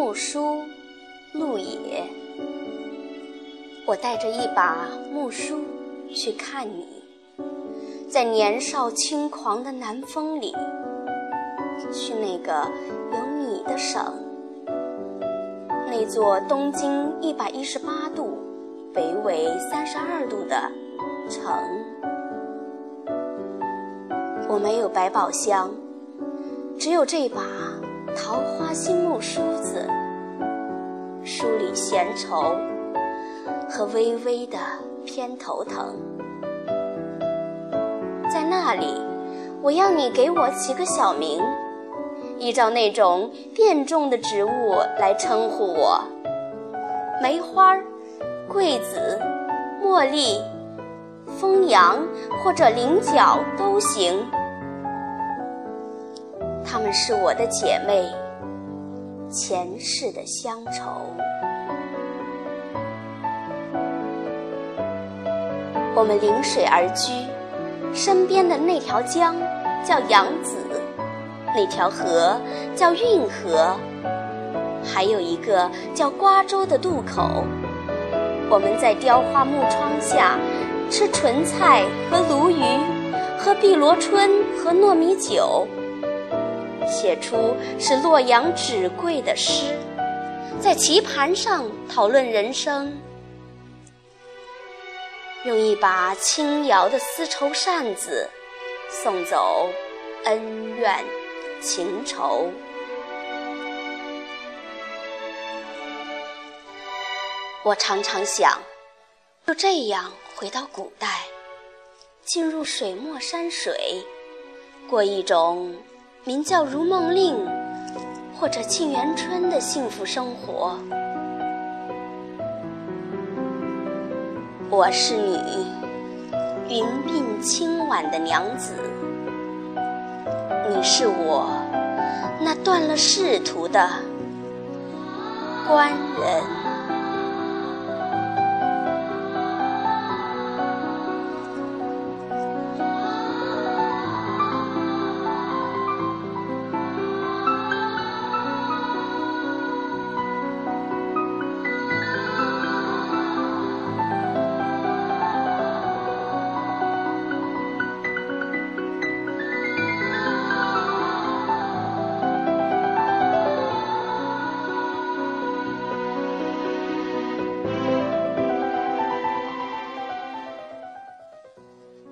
木梳，路野。我带着一把木梳去看你，在年少轻狂的南风里，去那个有你的省，那座东经一百一十八度、北纬三十二度的城。我没有百宝箱，只有这把。桃花心木梳子，梳理闲愁和微微的偏头疼。在那里，我要你给我起个小名，依照那种变种的植物来称呼我：梅花、桂子、茉莉、枫杨或者菱角都行。她们是我的姐妹，前世的乡愁。我们临水而居，身边的那条江叫扬子，那条河叫运河，还有一个叫瓜洲的渡口。我们在雕花木窗下吃莼菜和鲈鱼，喝碧螺春和糯米酒。写出是洛阳纸贵的诗，在棋盘上讨论人生，用一把轻摇的丝绸扇子送走恩怨情仇。我常常想，就这样回到古代，进入水墨山水，过一种。名叫《如梦令》或者《沁园春》的幸福生活。我是你，云鬓轻挽的娘子；你是我，那断了仕途的官人。